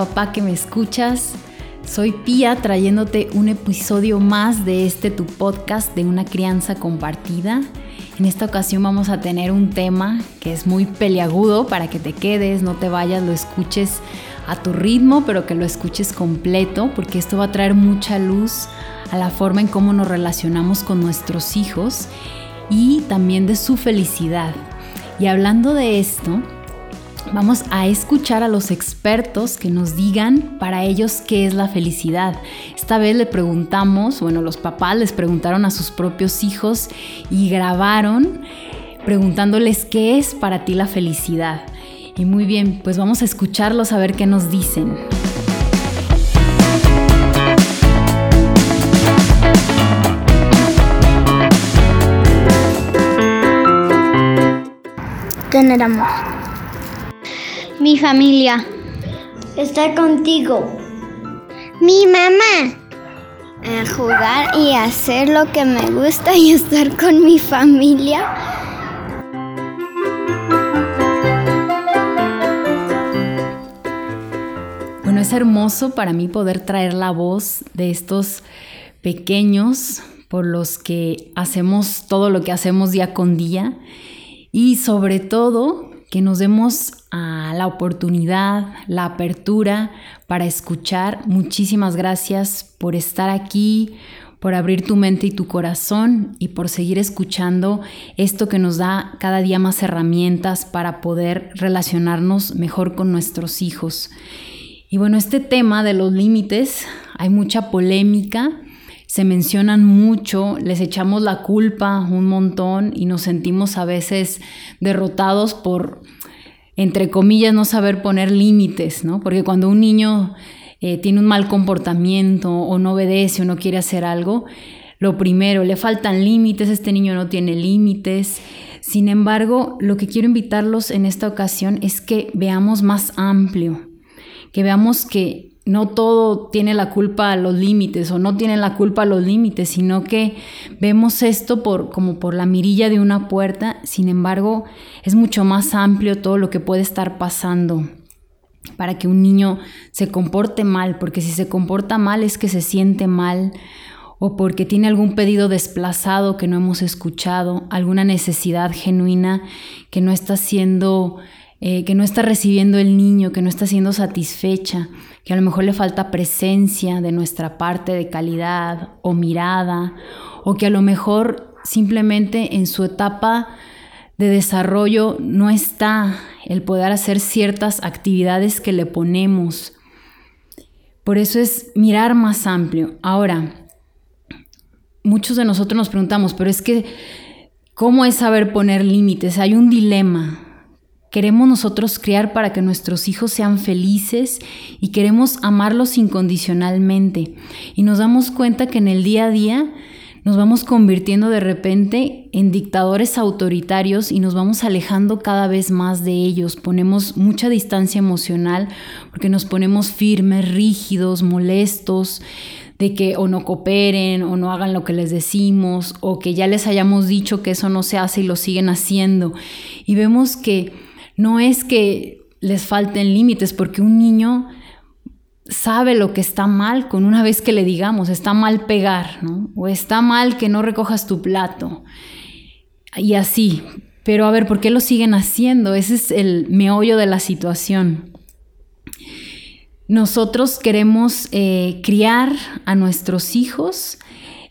papá que me escuchas. Soy Pía trayéndote un episodio más de este tu podcast de una crianza compartida. En esta ocasión vamos a tener un tema que es muy peliagudo para que te quedes, no te vayas, lo escuches a tu ritmo, pero que lo escuches completo, porque esto va a traer mucha luz a la forma en cómo nos relacionamos con nuestros hijos y también de su felicidad. Y hablando de esto, Vamos a escuchar a los expertos que nos digan para ellos qué es la felicidad. Esta vez le preguntamos, bueno, los papás les preguntaron a sus propios hijos y grabaron preguntándoles qué es para ti la felicidad. Y muy bien, pues vamos a escucharlos a ver qué nos dicen. Tener amor. Mi familia. Estar contigo. Mi mamá. Eh, jugar y hacer lo que me gusta y estar con mi familia. Bueno, es hermoso para mí poder traer la voz de estos pequeños por los que hacemos todo lo que hacemos día con día y sobre todo que nos demos a la oportunidad, la apertura para escuchar. Muchísimas gracias por estar aquí, por abrir tu mente y tu corazón y por seguir escuchando esto que nos da cada día más herramientas para poder relacionarnos mejor con nuestros hijos. Y bueno, este tema de los límites, hay mucha polémica, se mencionan mucho, les echamos la culpa un montón y nos sentimos a veces derrotados por, entre comillas, no saber poner límites, ¿no? Porque cuando un niño eh, tiene un mal comportamiento o no obedece o no quiere hacer algo, lo primero, le faltan límites, este niño no tiene límites. Sin embargo, lo que quiero invitarlos en esta ocasión es que veamos más amplio, que veamos que no todo tiene la culpa a los límites o no tienen la culpa a los límites, sino que vemos esto por, como por la mirilla de una puerta, sin embargo es mucho más amplio todo lo que puede estar pasando para que un niño se comporte mal, porque si se comporta mal es que se siente mal o porque tiene algún pedido desplazado que no hemos escuchado, alguna necesidad genuina que no está siendo eh, que no está recibiendo el niño, que no está siendo satisfecha, que a lo mejor le falta presencia de nuestra parte de calidad o mirada, o que a lo mejor simplemente en su etapa de desarrollo no está el poder hacer ciertas actividades que le ponemos. Por eso es mirar más amplio. Ahora, muchos de nosotros nos preguntamos, pero es que, ¿cómo es saber poner límites? Hay un dilema. Queremos nosotros criar para que nuestros hijos sean felices y queremos amarlos incondicionalmente. Y nos damos cuenta que en el día a día nos vamos convirtiendo de repente en dictadores autoritarios y nos vamos alejando cada vez más de ellos. Ponemos mucha distancia emocional porque nos ponemos firmes, rígidos, molestos de que o no cooperen o no hagan lo que les decimos o que ya les hayamos dicho que eso no se hace y lo siguen haciendo. Y vemos que no es que les falten límites, porque un niño sabe lo que está mal con una vez que le digamos, está mal pegar, ¿no? O está mal que no recojas tu plato. Y así. Pero a ver, ¿por qué lo siguen haciendo? Ese es el meollo de la situación. Nosotros queremos eh, criar a nuestros hijos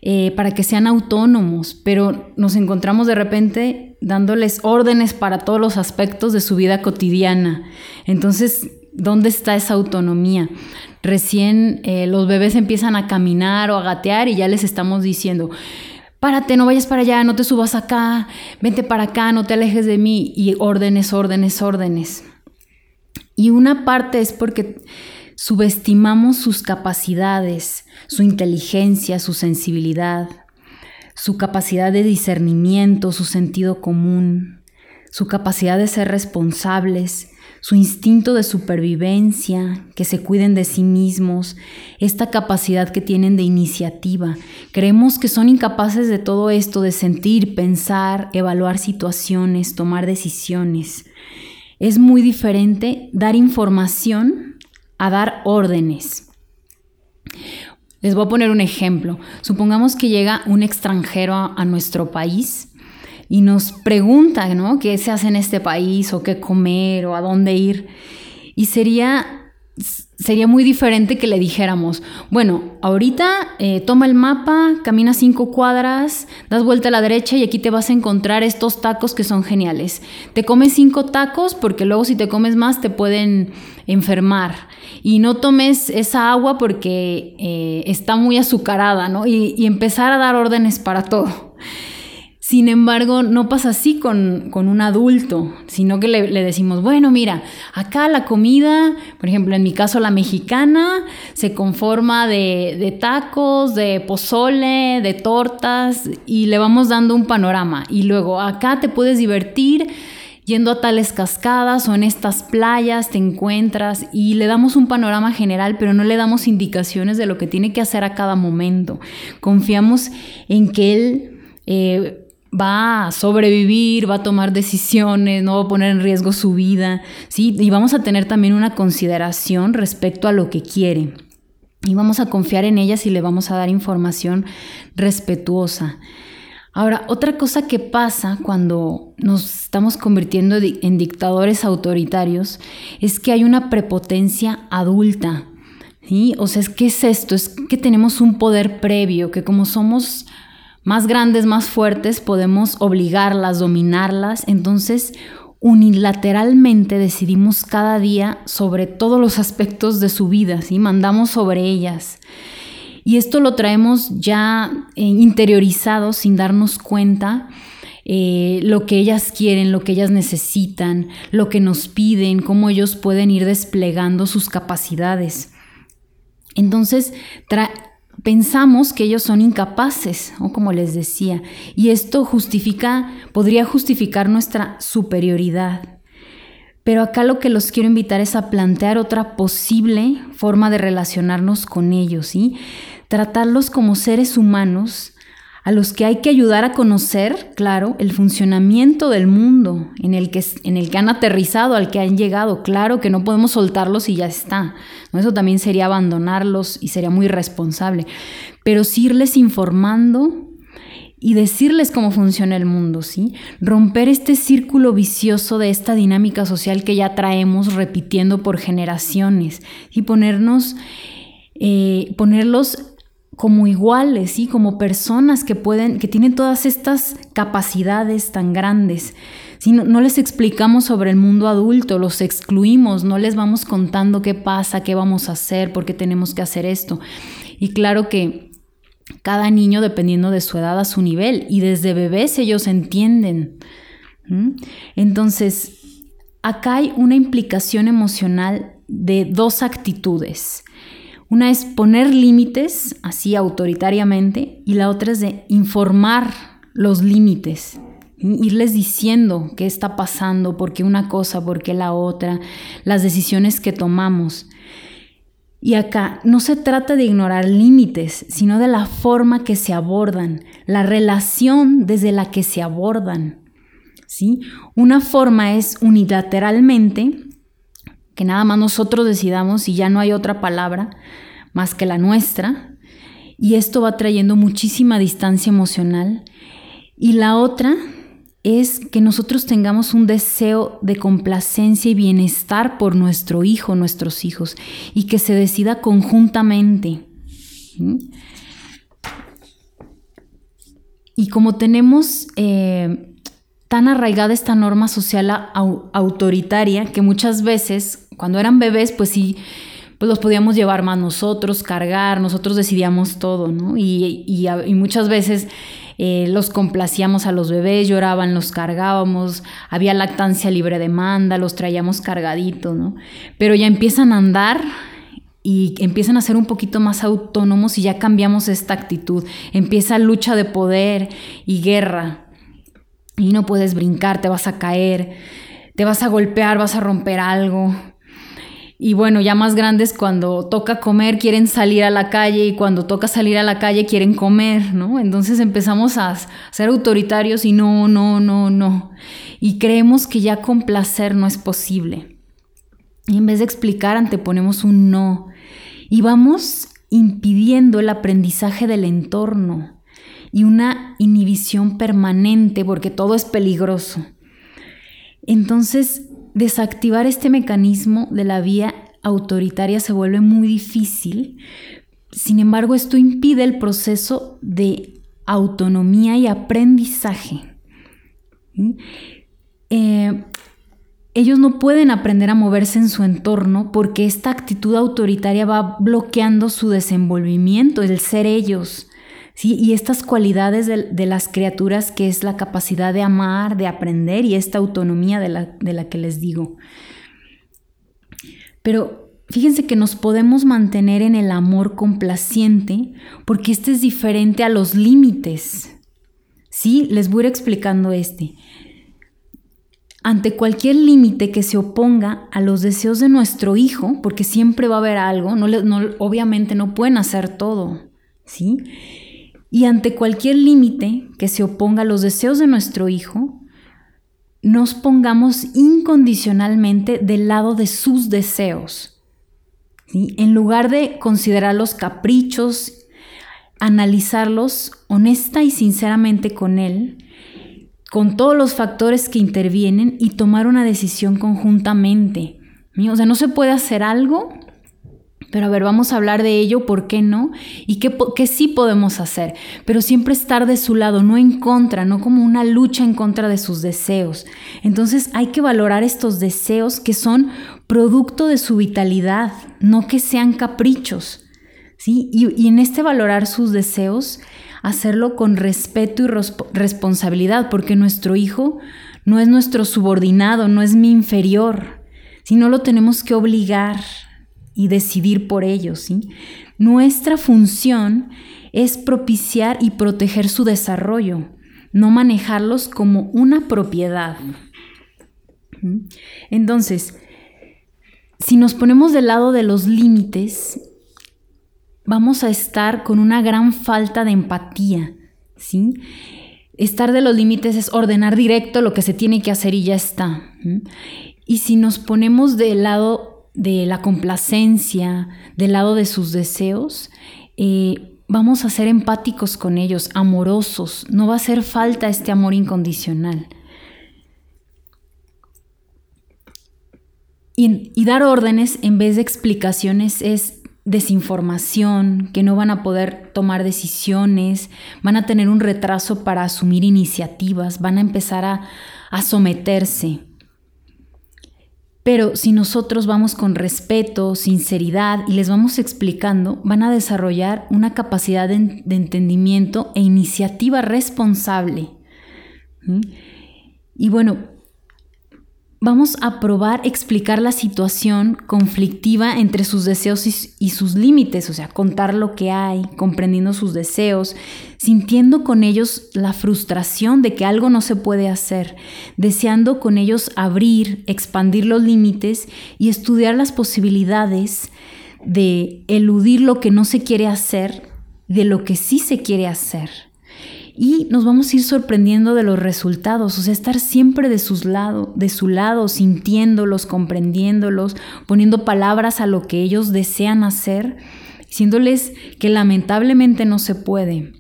eh, para que sean autónomos, pero nos encontramos de repente dándoles órdenes para todos los aspectos de su vida cotidiana. Entonces, ¿dónde está esa autonomía? Recién eh, los bebés empiezan a caminar o a gatear y ya les estamos diciendo, párate, no vayas para allá, no te subas acá, vente para acá, no te alejes de mí, y órdenes, órdenes, órdenes. Y una parte es porque subestimamos sus capacidades, su inteligencia, su sensibilidad, su capacidad de discernimiento, su sentido común, su capacidad de ser responsables, su instinto de supervivencia, que se cuiden de sí mismos, esta capacidad que tienen de iniciativa. Creemos que son incapaces de todo esto, de sentir, pensar, evaluar situaciones, tomar decisiones. es muy diferente dar información a dar órdenes. Les voy a poner un ejemplo. Supongamos que llega un extranjero a, nuestro país y nos pregunta, ¿no? ¿Qué se hace en este país o qué comer o a dónde ir? Y sería sería muy diferente que le dijéramos, bueno, ahorita eh, toma el mapa, camina cinco cuadras, das vuelta a la derecha y aquí te vas a encontrar estos tacos que son geniales. Te comes cinco tacos porque luego si te comes más te pueden enfermar. Y no tomes esa agua porque eh, está muy azucarada, ¿no? y empezar a dar órdenes para todo. Sin embargo, no pasa así con, un adulto, sino que le, decimos, bueno, mira, acá la comida, por ejemplo, en mi caso la mexicana, se conforma de, de tacos, de pozole, de tortas, y le vamos dando un panorama. Y luego, acá te puedes divertir yendo a tales cascadas o en estas playas te encuentras y le damos un panorama general, pero no le damos indicaciones de lo que tiene que hacer a cada momento. Confiamos en que él... Eh, va a sobrevivir, va a tomar decisiones, no va a poner en riesgo su vida, ¿sí? Y vamos a tener también una consideración respecto a lo que quiere. Y vamos a confiar en ellas y le vamos a dar información respetuosa. Ahora, otra cosa que pasa cuando nos estamos convirtiendo en dictadores autoritarios es que hay una prepotencia adulta. ¿sí? O sea, ¿qué es esto? Es que tenemos un poder previo, que como somos más grandes, más fuertes, podemos obligarlas, dominarlas. Entonces, unilateralmente decidimos cada día sobre todos los aspectos de su vida, ¿sí? Mandamos sobre ellas. Y esto lo traemos ya eh, interiorizado sin darnos cuenta. Eh, lo que ellas quieren, lo que ellas necesitan, lo que nos piden, cómo ellos pueden ir desplegando sus capacidades. Entonces, pensamos que ellos son incapaces, o como les decía, y esto justifica, podría justificar nuestra superioridad. Pero acá lo que los quiero invitar es a plantear otra posible forma de relacionarnos con ellos, ¿sí? Tratarlos como seres humanos a los que hay que ayudar a conocer, claro, el funcionamiento del mundo en el que, en el que han aterrizado, al que han llegado. Claro que no podemos soltarlos y ya está. Eso también sería abandonarlos y sería muy irresponsable. Pero sí irles informando y decirles cómo funciona el mundo, ¿sí? Romper este círculo vicioso de esta dinámica social que ya traemos repitiendo por generaciones y ponernos, eh, ponerlos como iguales, ¿sí? como personas que pueden, que tienen todas estas capacidades tan grandes. Si no, no, les explicamos sobre el mundo adulto, los excluimos, no les vamos contando qué pasa, qué vamos a hacer, por qué tenemos que hacer esto. Y claro que cada niño, dependiendo de su edad, a su nivel, y desde bebés ellos entienden. Entonces, acá hay una implicación emocional de dos actitudes. Una es poner límites así autoritariamente y la otra es de informar los límites, irles diciendo qué está pasando, por qué una cosa, por qué la otra, las decisiones que tomamos. Y acá no se trata de ignorar límites, sino de la forma que se abordan, la relación desde la que se abordan. ¿sí? Una forma es unilateralmente que nada más nosotros decidamos y ya no hay otra palabra más que la nuestra. Y esto va trayendo muchísima distancia emocional. Y la otra es que nosotros tengamos un deseo de complacencia y bienestar por nuestro hijo, nuestros hijos, y que se decida conjuntamente. Y como tenemos eh, tan arraigada esta norma social autoritaria que muchas veces, cuando eran bebés, pues sí, pues los podíamos llevar más nosotros, cargar, nosotros decidíamos todo, ¿no? Y, muchas veces eh, los complacíamos a los bebés, lloraban, los cargábamos, había lactancia libre demanda, los traíamos cargaditos, ¿no? Pero ya empiezan a andar y empiezan a ser un poquito más autónomos y ya cambiamos esta actitud. Empieza lucha de poder y guerra y no puedes brincar, te vas a caer, te vas a golpear, vas a romper algo. Y bueno, ya más grandes cuando toca comer quieren salir a la calle y cuando toca salir a la calle quieren comer, ¿no? Entonces empezamos a ser autoritarios y no, no, no, no. y creemos que ya complacer no es posible. Y en vez de explicar, anteponemos un no y vamos impidiendo el aprendizaje del entorno y una inhibición permanente porque todo es peligroso. Entonces, desactivar este mecanismo de la vía autoritaria se vuelve muy difícil. Sin embargo, esto impide el proceso de autonomía y aprendizaje. Eh, ellos no pueden aprender a moverse en su entorno porque esta actitud autoritaria va bloqueando su desenvolvimiento, el ser ellos. ¿Sí? Y estas cualidades de, las criaturas que es la capacidad de amar, de aprender y esta autonomía de la, de la que les digo. Pero fíjense que nos podemos mantener en el amor complaciente porque este es diferente a los límites. Sí, les voy a ir explicando este ante cualquier límite que se oponga a los deseos de nuestro hijo, porque siempre va a haber algo, obviamente no pueden hacer todo, ¿sí? Y ante cualquier límite que se oponga a los deseos de nuestro hijo, nos pongamos incondicionalmente del lado de sus deseos. ¿sí? En lugar de considerar los caprichos, analizarlos honesta y sinceramente con él, con todos los factores que intervienen y tomar una decisión conjuntamente. O sea, no se puede hacer algo, pero a ver, vamos a hablar de ello, ¿por qué no? Y qué, qué, sí podemos hacer, pero siempre estar de su lado, no en contra, no como una lucha en contra de sus deseos. Entonces hay que valorar estos deseos que son producto de su vitalidad, no que sean caprichos. ¿sí? Y, y en este valorar sus deseos, hacerlo con respeto y responsabilidad, porque nuestro hijo no es nuestro subordinado, no es mi inferior, sino lo tenemos que obligar y decidir por ello. ¿sí? Nuestra función es propiciar y proteger su desarrollo, no manejarlos como una propiedad. Entonces, si nos ponemos del lado de los límites, vamos a estar con una gran falta de empatía, ¿sí? Estar de los límites es ordenar directo lo que se tiene que hacer y ya está. Y si nos ponemos del lado de la complacencia, del lado de sus deseos, eh, vamos a ser empáticos con ellos, amorosos. No va a hacer falta este amor incondicional. y dar órdenes en vez de explicaciones es desinformación, que no van a poder tomar decisiones, van a tener un retraso para asumir iniciativas, van a empezar a, someterse. Pero si nosotros vamos con respeto, sinceridad y les vamos explicando, van a desarrollar una capacidad de, entendimiento e iniciativa responsable. Y bueno, vamos a probar explicar la situación conflictiva entre sus deseos y, sus límites, o sea, contar lo que hay, comprendiendo sus deseos, sintiendo con ellos la frustración de que algo no se puede hacer, deseando con ellos abrir, expandir los límites y estudiar las posibilidades de eludir lo que no se quiere hacer de lo que sí se quiere hacer y nos vamos a ir sorprendiendo de los resultados, o sea, estar siempre de, sus lado, de su lado, sintiéndolos, comprendiéndolos, poniendo palabras a lo que ellos desean hacer, diciéndoles que lamentablemente no se puede.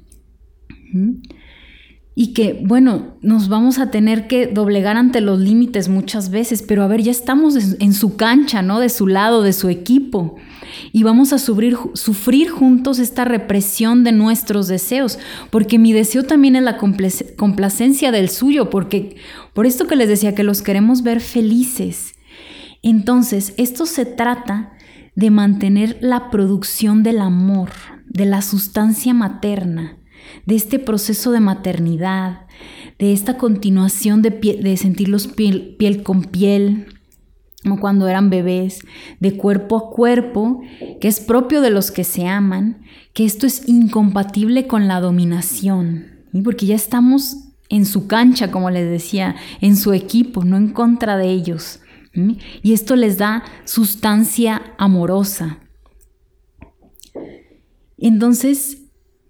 Y que, bueno, nos vamos a tener que doblegar ante los límites muchas veces, pero a ver, ya estamos en su cancha, ¿no? De su lado, de su equipo y vamos a sufrir, sufrir juntos esta represión de nuestros deseos, porque mi deseo también es la complacencia del suyo, porque por esto que les decía que los queremos ver felices. Entonces, esto se trata de mantener la producción del amor, de la sustancia materna, de este proceso de maternidad, de esta continuación de, sentirlos piel, piel con piel, como cuando eran bebés, de cuerpo a cuerpo, que es propio de los que se aman, que esto es incompatible con la dominación, porque ya estamos en su cancha, como les decía, en su equipo, no en contra de ellos. Y esto les da sustancia amorosa. Entonces,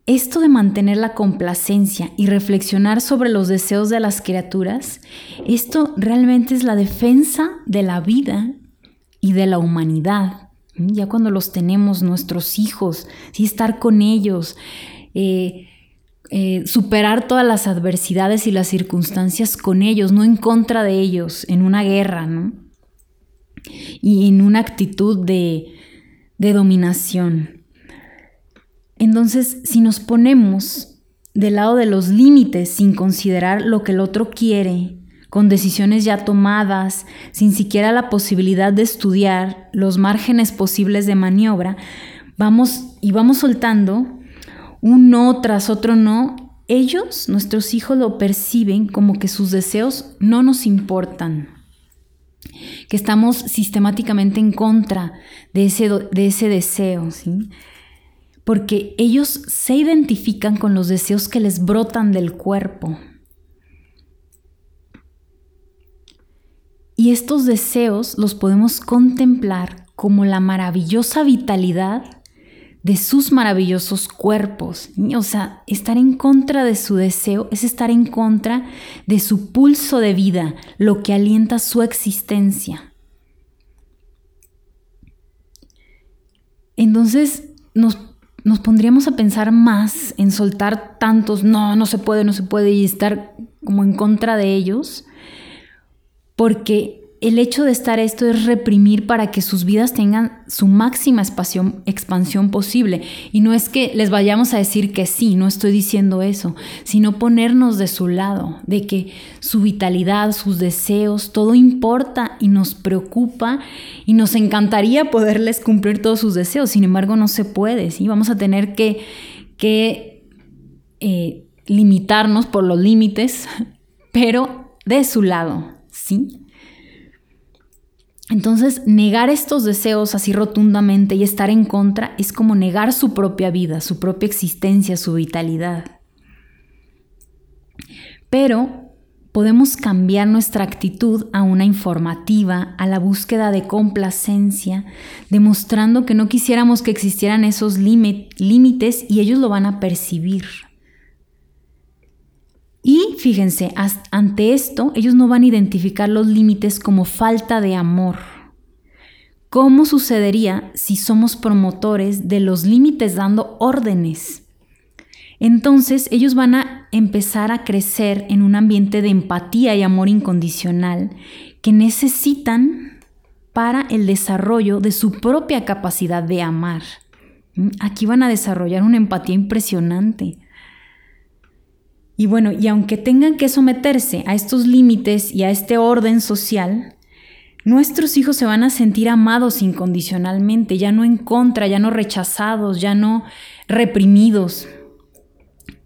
esto de mantener la complacencia y reflexionar sobre los deseos de las criaturas, esto realmente es la defensa de la vida y de la humanidad. Ya cuando los tenemos, nuestros hijos, ¿sí? estar con ellos, eh, eh, superar todas las adversidades y las circunstancias con ellos, no en contra de ellos, en una guerra, ¿no? Y en una actitud de dominación. Entonces, si nos ponemos del lado de los límites sin considerar lo que el otro quiere, con decisiones ya tomadas, sin siquiera la posibilidad de estudiar los márgenes posibles de maniobra, vamos y vamos soltando un no tras otro no, ellos, nuestros hijos, lo perciben como que sus deseos no nos importan, que estamos sistemáticamente en contra de ese, de ese deseo, ¿sí? Porque ellos se identifican con los deseos que les brotan del cuerpo. Y estos deseos los podemos contemplar como la maravillosa vitalidad de sus maravillosos cuerpos. O sea, estar en contra de su deseo es estar en contra de su pulso de vida, lo que alienta su existencia. Entonces nos nos pondríamos a pensar más en soltar tantos, no, no se puede, no se puede, y estar como en contra de ellos, porque el hecho de estar esto es reprimir para que sus vidas tengan su máxima expansión posible. Y no es que les vayamos a decir que sí, no estoy diciendo eso, sino ponernos de su lado, de que su vitalidad, sus deseos, todo importa y nos preocupa y nos encantaría poderles cumplir todos sus deseos. Sin embargo, no se puede, ¿sí? Vamos a tener que, eh, limitarnos por los límites, pero de su lado, ¿sí? Entonces, negar estos deseos así rotundamente y estar en contra es como negar su propia vida, su propia existencia, su vitalidad. Pero podemos cambiar nuestra actitud a una informativa, a la búsqueda de complacencia, demostrando que no quisiéramos que existieran esos límites y ellos lo van a percibir. Y fíjense, ante esto, ellos no van a identificar los límites como falta de amor. ¿Cómo sucedería si somos promotores de los límites dando órdenes? Entonces ellos van a empezar a crecer en un ambiente de empatía y amor incondicional que necesitan para el desarrollo de su propia capacidad de amar. Aquí van a desarrollar una empatía impresionante. Y bueno, y aunque tengan que someterse a estos límites y a este orden social, nuestros hijos se van a sentir amados incondicionalmente, ya no en contra, ya no rechazados, ya no reprimidos.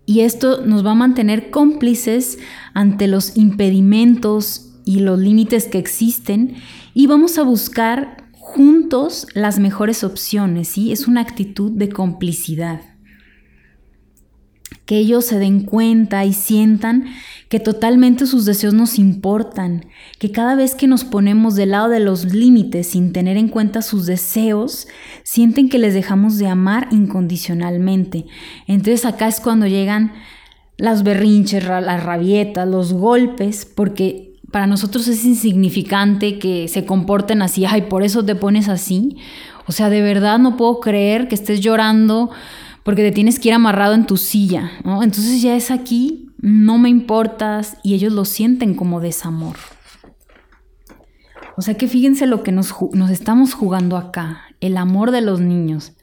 Y esto nos va a mantener cómplices ante los impedimentos y los límites que existen y vamos a buscar juntos las mejores opciones, ¿sí? Es una actitud de complicidad que ellos se den cuenta y sientan que totalmente sus deseos nos importan, que cada vez que nos ponemos del lado de los límites sin tener en cuenta sus deseos, sienten que les dejamos de amar incondicionalmente. Entonces acá es cuando llegan las berrinches, las rabietas, los golpes, porque para nosotros es insignificante que se comporten así, ay, por eso te pones así. O sea, de verdad no puedo creer que estés llorando porque te tienes que ir amarrado en tu silla, ¿no? Entonces ya es aquí, no me importas y ellos lo sienten como desamor. O sea que fíjense lo que nos, nos estamos jugando acá, el amor de los niños,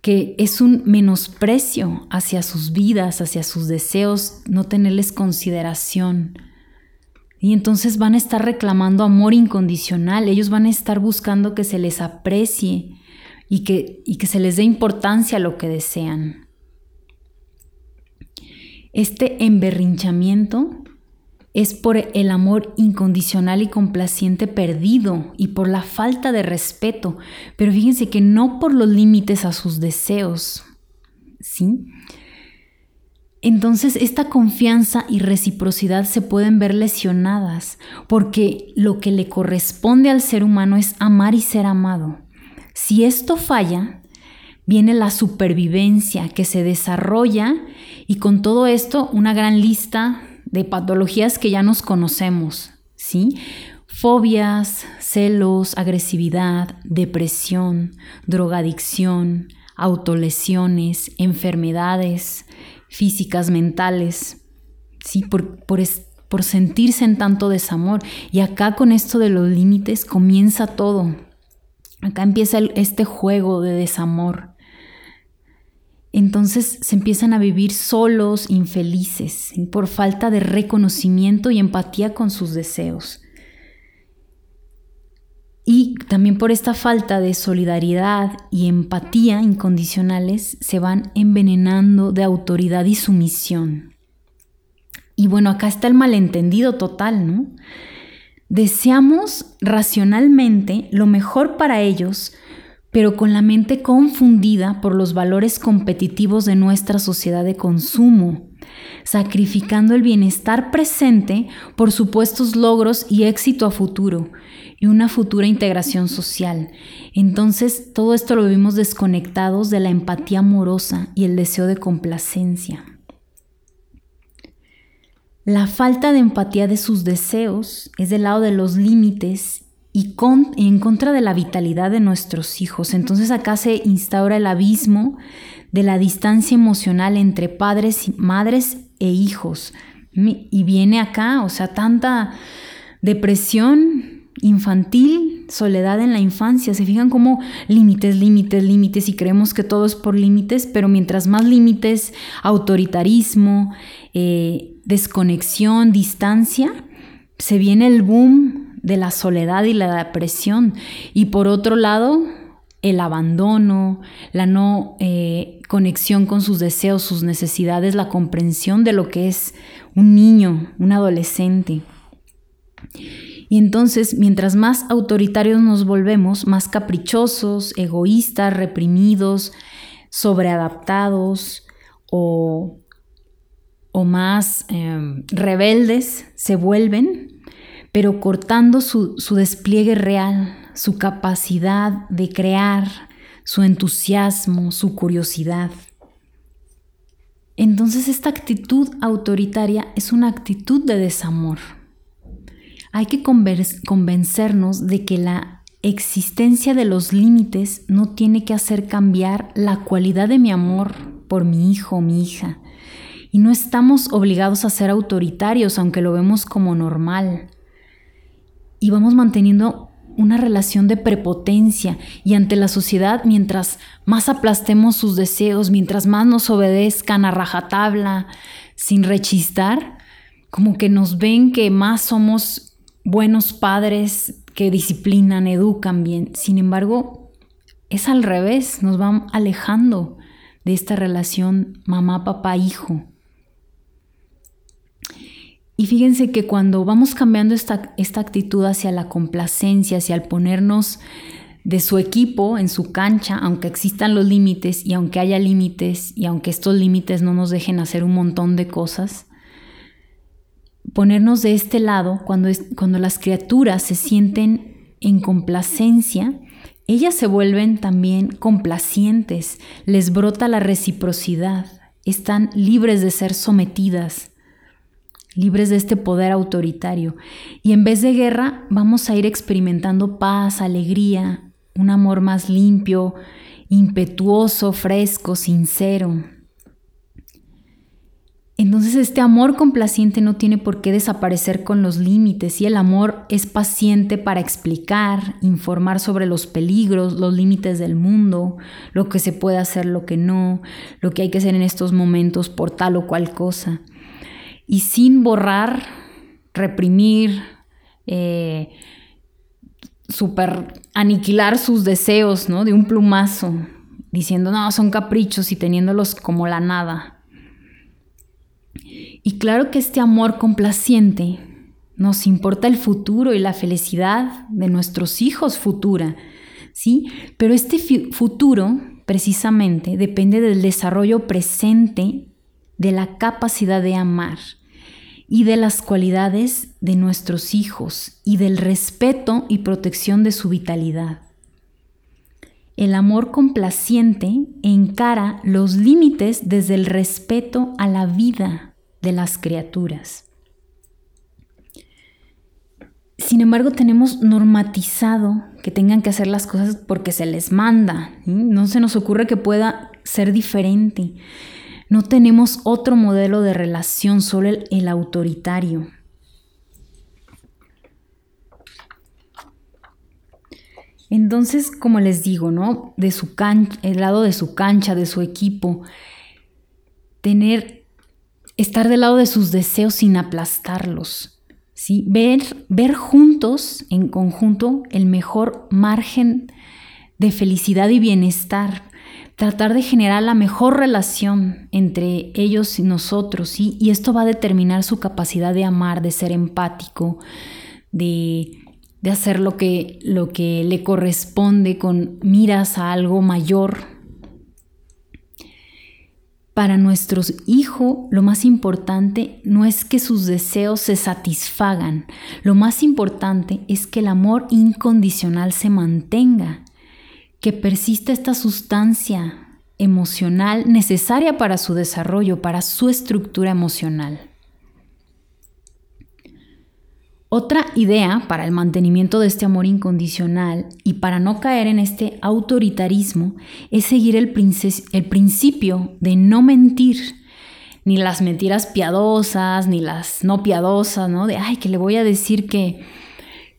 que es un menosprecio hacia sus vidas, hacia sus deseos, no tenerles consideración. Y entonces van a estar reclamando amor incondicional, ellos van a estar buscando que se les aprecie, y que, y que se les dé importancia a lo que desean. Este emberrinchamiento es por el amor incondicional y complaciente perdido y por la falta de respeto, pero fíjense que no por los límites a sus deseos, ¿sí? Entonces esta confianza y reciprocidad se pueden ver lesionadas porque lo que le corresponde al ser humano es amar y ser amado. Si esto falla, viene la supervivencia que se desarrolla y con todo esto una gran lista de patologías que ya nos conocemos, ¿sí? Fobias, celos, agresividad, depresión, drogadicción, autolesiones, enfermedades físicas, mentales, ¿sí? Por, por, por sentirse en tanto desamor. Y acá con esto de los límites comienza todo. Acá empieza este juego de desamor. Entonces se empiezan a vivir solos, infelices, por falta de reconocimiento y empatía con sus deseos. Y también por esta falta de solidaridad y empatía incondicionales se van envenenando de autoridad y sumisión. Y bueno, acá está el malentendido total, ¿no? Deseamos racionalmente lo mejor para ellos, pero con la mente confundida por los valores competitivos de nuestra sociedad de consumo, sacrificando el bienestar presente por supuestos logros y éxito a futuro y una futura integración social. Entonces, todo esto lo vimos desconectados de la empatía amorosa y el deseo de complacencia. La falta de empatía de sus deseos es del lado de los límites y en contra de la vitalidad de nuestros hijos. Entonces acá se instaura el abismo de la distancia emocional entre padres, madres e hijos. Y viene acá, o sea, tanta depresión infantil, soledad en la infancia. Se fijan como límites, límites, límites y creemos que todo es por límites, pero mientras más límites, autoritarismo, eh, desconexión, distancia, se viene el boom de la soledad y la depresión. Y por otro lado, el abandono, la no eh, conexión con sus deseos, sus necesidades, la comprensión de lo que es un niño, un adolescente. Y entonces, mientras más autoritarios nos volvemos, más caprichosos, egoístas, reprimidos, sobreadaptados o o más em, rebeldes se vuelven, pero cortando su, su despliegue real, su capacidad de crear, su entusiasmo, su curiosidad. Entonces esta actitud autoritaria es una actitud de desamor. Hay que convencernos de que la existencia de los límites no tiene que hacer cambiar la cualidad de mi amor por mi hijo o mi hija, y no estamos obligados a ser autoritarios, aunque lo vemos como normal. Y vamos manteniendo una relación de prepotencia y ante la sociedad, mientras más aplastemos sus deseos, mientras más nos obedezcan a rajatabla, sin rechistar, como que nos ven que más somos buenos padres que disciplinan, educan bien. Sin embargo, es al revés, nos van alejando de esta relación mamá, papá, hijo. Y fíjense que cuando vamos cambiando esta, esta actitud hacia la complacencia, hacia el ponernos de su equipo en su cancha, aunque existan los límites y aunque haya límites y aunque estos límites no nos dejen hacer un montón de cosas, ponernos de este lado, cuando, es, cuando las criaturas se sienten en complacencia, ellas se vuelven también complacientes, les brota la reciprocidad, están libres de ser sometidas libres de este poder autoritario. Y en vez de guerra, vamos a ir experimentando paz, alegría, un amor más limpio, impetuoso, fresco, sincero. Entonces este amor complaciente no tiene por qué desaparecer con los límites y el amor es paciente para explicar, informar sobre los peligros, los límites del mundo, lo que se puede hacer, lo que no, lo que hay que hacer en estos momentos por tal o cual cosa y sin borrar, reprimir, eh, super aniquilar sus deseos, ¿no? De un plumazo, diciendo, no, son caprichos y teniéndolos como la nada. Y claro que este amor complaciente nos importa el futuro y la felicidad de nuestros hijos futura, ¿sí? Pero este futuro, precisamente, depende del desarrollo presente de la capacidad de amar y de las cualidades de nuestros hijos y del respeto y protección de su vitalidad. el amor complaciente encara los límites desde el respeto a la vida de las criaturas. Sin embargo, tenemos normatizado que tengan que hacer las cosas porque se les manda. No se nos ocurre que pueda ser diferente. No tenemos otro modelo de relación, solo el, autoritario. Entonces, como les digo, ¿no? De su cancha, el lado de su cancha, de su equipo, tener, estar del lado de sus deseos sin aplastarlos, ¿sí? Ver, ver juntos, en conjunto, el mejor margen de felicidad y bienestar, tratar de generar la mejor relación entre ellos y nosotros. Y esto va a determinar su capacidad de amar, de ser empático, de de hacer lo que, lo que le corresponde con miras a algo mayor. Para nuestros hijos lo más importante no es que sus deseos se satisfagan, lo más importante es que el amor incondicional se mantenga, que persista esta sustancia emocional necesaria para su desarrollo, para su estructura emocional. Otra idea para el mantenimiento de este amor incondicional y para no caer en este autoritarismo es seguir el, el, principio de no mentir, ni las mentiras piadosas, ni las no piadosas, ¿no? De, ay, que le voy a decir que,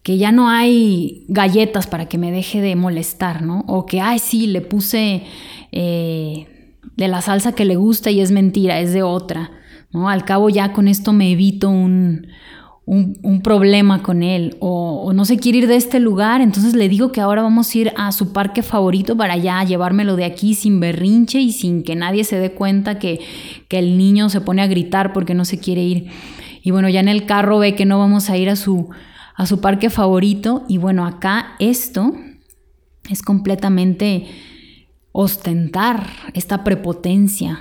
que ya no hay galletas para que me deje de molestar, ¿no? O que, ay, sí, le puse eh, de la salsa que le gusta y es mentira, es de otra, ¿no? Al cabo ya con esto me evito un un, problema con él o, no se quiere ir de este lugar, entonces le digo que ahora vamos a ir a su parque favorito para ya llevármelo de aquí sin berrinche y sin que nadie se dé cuenta que, que el niño se pone a gritar porque no se quiere ir. Y bueno, ya en el carro ve que no vamos a ir a su, a su parque favorito y bueno, acá esto es completamente ostentar esta prepotencia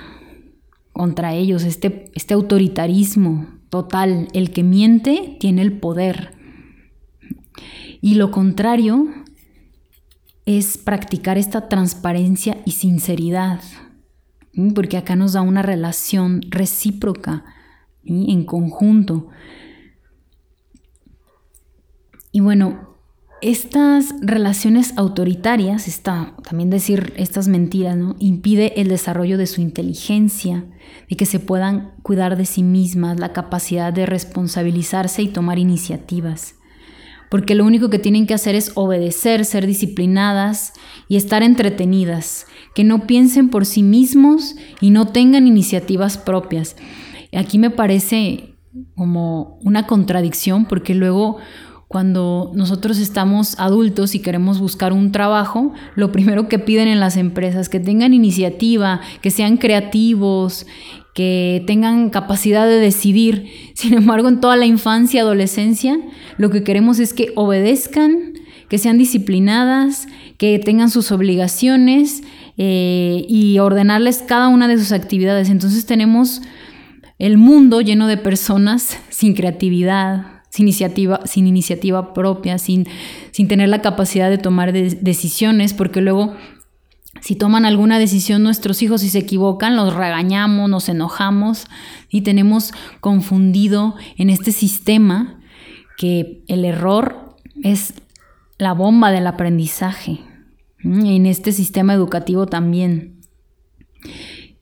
contra ellos, este, este autoritarismo, Total, el que miente tiene el poder. Y lo contrario es practicar esta transparencia y sinceridad, porque acá nos da una relación recíproca en conjunto. Y bueno, estas relaciones autoritarias, está, también decir estas mentiras, ¿no? impide el desarrollo de su inteligencia, de que se puedan cuidar de sí mismas, la capacidad de responsabilizarse y tomar iniciativas. Porque lo único que tienen que hacer es obedecer, ser disciplinadas y estar entretenidas, que no piensen por sí mismos y no tengan iniciativas propias. Aquí me parece como una contradicción porque luego cuando nosotros estamos adultos y queremos buscar un trabajo, lo primero que piden en las empresas, que tengan iniciativa, que sean creativos, que tengan capacidad de decidir. Sin embargo, en toda la infancia y adolescencia, lo que queremos es que obedezcan, que sean disciplinadas, que tengan sus obligaciones eh, y ordenarles cada una de sus actividades. Entonces tenemos el mundo lleno de personas sin creatividad, sin iniciativa, sin iniciativa propia, sin, sin tener la capacidad de tomar decisiones, porque luego si toman alguna decisión nuestros hijos y se equivocan, los regañamos, nos enojamos y tenemos confundido en este sistema que el error es la bomba del aprendizaje, en este sistema educativo también.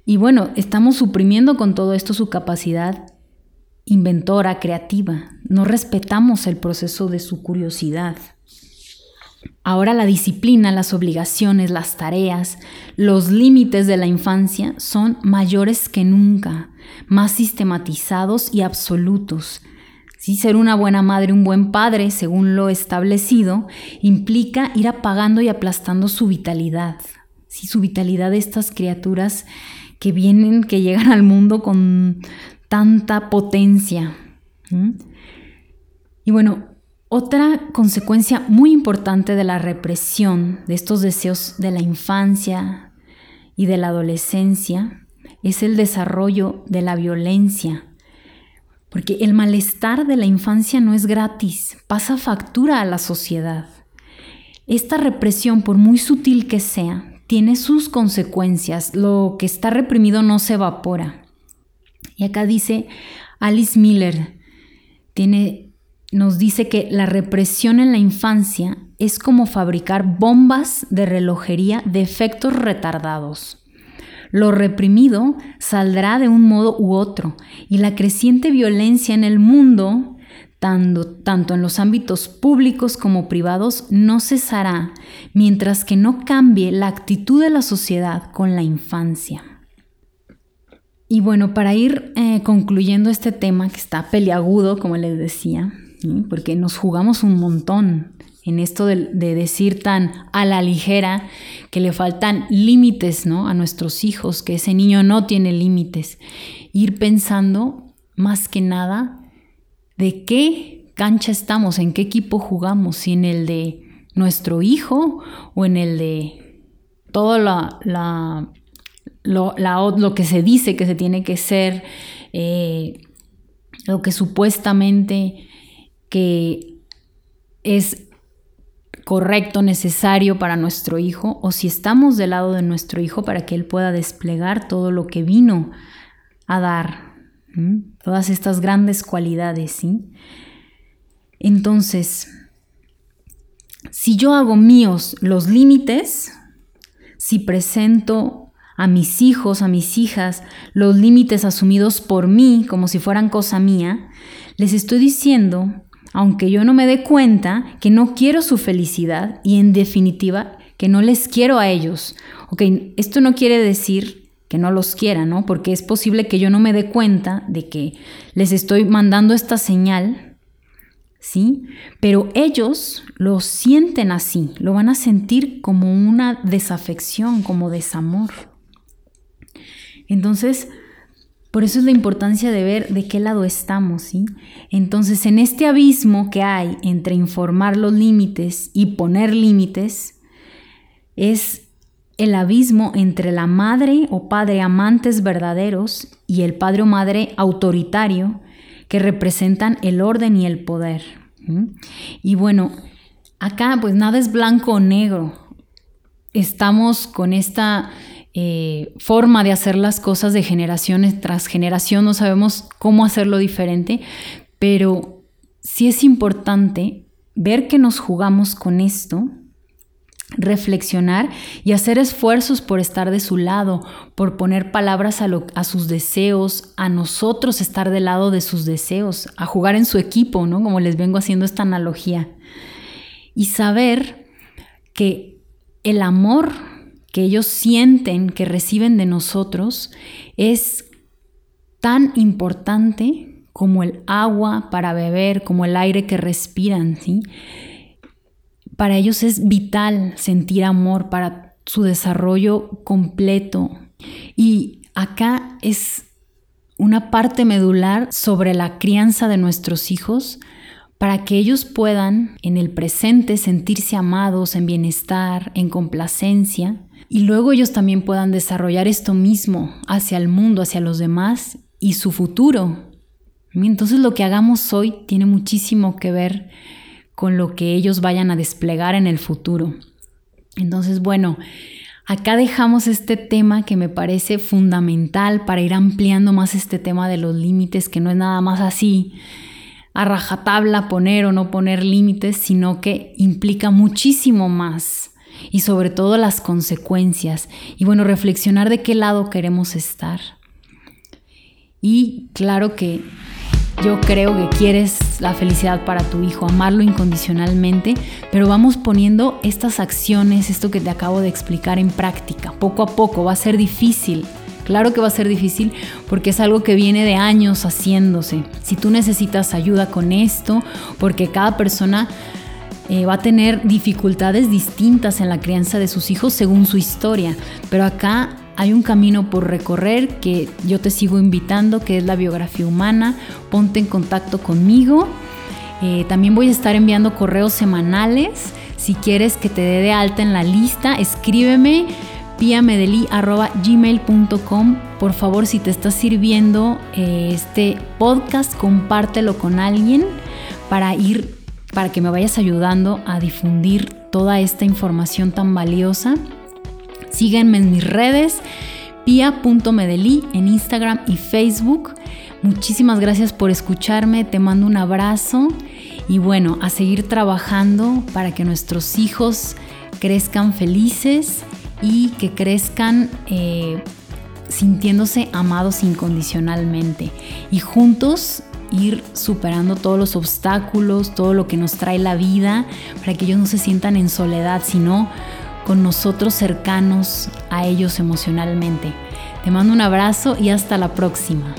Y bueno, estamos suprimiendo con todo esto su capacidad inventora, creativa. No respetamos el proceso de su curiosidad. Ahora la disciplina, las obligaciones, las tareas, los límites de la infancia son mayores que nunca, más sistematizados y absolutos. Si ser una buena madre, un buen padre, según lo establecido, implica ir apagando y aplastando su vitalidad. Si su vitalidad de estas criaturas que vienen, que llegan al mundo con tanta potencia. Y bueno, otra consecuencia muy importante de la represión de estos deseos de la infancia y de la adolescencia es el desarrollo de la violencia. Porque el malestar de la infancia no es gratis, pasa factura a la sociedad. esta represión, por muy sutil que sea, tiene sus consecuencias. Lo que está reprimido no se evapora. Y acá dice Alice Miller, tiene, nos dice que la represión en la infancia es como fabricar bombas de relojería de efectos retardados. Lo reprimido saldrá de un modo u otro y la creciente violencia en el mundo tanto, tanto, en los ámbitos públicos como privados, no cesará mientras que no cambie la actitud de la sociedad con la infancia. Y bueno, para ir eh, concluyendo este tema que está peliagudo, como les decía, porque nos jugamos un montón en esto de, decir tan a la ligera que le faltan límites ¿no? a nuestros hijos, que ese niño no tiene límites. Ir pensando más que nada de qué cancha estamos, en qué equipo jugamos, si en el de nuestro hijo o en el de todo la, lo, que se dice que se tiene que ser, eh, lo que supuestamente que es correcto, necesario para nuestro hijo, o si estamos del lado de nuestro hijo para que él pueda desplegar todo lo que vino a dar Todas estas grandes cualidades, ¿sí? Entonces, si yo hago míos los límites, si presento a mis hijos, a mis hijas, los límites asumidos por mí como si fueran cosa mía, les estoy diciendo, aunque yo no me dé cuenta, que no quiero su felicidad y en definitiva que no les quiero a ellos. Ok, esto no quiere decir que no los quiera, ¿no? Porque es posible que yo no me dé cuenta de que les estoy mandando esta señal, ¿sí? Pero ellos lo sienten así, lo van a sentir como una desafección, como desamor. Entonces, por eso es la importancia de ver de qué lado estamos, ¿sí? Entonces, en este abismo que hay entre informar los límites y poner límites, es el abismo entre la madre o padre amantes verdaderos y el padre o madre autoritario que representan el orden y el poder. Y bueno, acá pues nada es blanco o negro. Estamos con esta eh, forma de hacer las cosas de generación tras generación, no sabemos cómo hacerlo diferente, pero sí es importante ver que nos jugamos con esto reflexionar y hacer esfuerzos por estar de su lado, por poner palabras a, sus deseos, a nosotros estar del lado de sus deseos, a jugar en su equipo, ¿no? Como les vengo haciendo esta analogía. Y saber que el amor que ellos sienten, que reciben de nosotros, es tan importante como el agua para beber, como el aire que respiran, ¿sí? Para ellos es vital sentir amor para su desarrollo completo. Y acá es una parte medular sobre la crianza de nuestros hijos para que ellos puedan en el presente sentirse amados, en bienestar, en complacencia, y luego ellos también puedan desarrollar esto mismo hacia el mundo, hacia los demás y su futuro. Entonces lo que hagamos hoy tiene muchísimo que ver con lo que ellos vayan a desplegar en el futuro. Entonces, bueno, acá dejamos este tema que me parece fundamental para ir ampliando más este tema de los límites, que no es nada más así a rajatabla poner o no poner límites, sino que implica muchísimo más y sobre todo las consecuencias. Y bueno, reflexionar de qué lado queremos estar. Y claro que yo creo que quieres la felicidad para tu hijo, amarlo incondicionalmente, pero vamos poniendo estas acciones, esto que te acabo de explicar en práctica, poco a poco, va a ser difícil. Claro que va a ser difícil porque es algo que viene de años haciéndose. Si tú necesitas ayuda con esto, porque cada persona eh, va a tener dificultades distintas en la crianza de sus hijos según su historia, pero acá hay un camino por recorrer que yo te sigo invitando, que es la biografía humana. Ponte en contacto conmigo. Eh, también voy a estar enviando correos semanales. Si quieres que te dé de alta en la lista, escríbeme piamedeli.gmail.com Por favor, si te está sirviendo eh, este podcast, compártelo con alguien para ir para que me vayas ayudando a difundir toda esta información tan valiosa. Síguenme en mis redes, pia.medeli en Instagram y Facebook. Muchísimas gracias por escucharme, te mando un abrazo y bueno, a seguir trabajando para que nuestros hijos crezcan felices y que crezcan eh, sintiéndose amados incondicionalmente y juntos ir superando todos los obstáculos, todo lo que nos trae la vida, para que ellos no se sientan en soledad, sino con nosotros cercanos a ellos emocionalmente. Te mando un abrazo y hasta la próxima.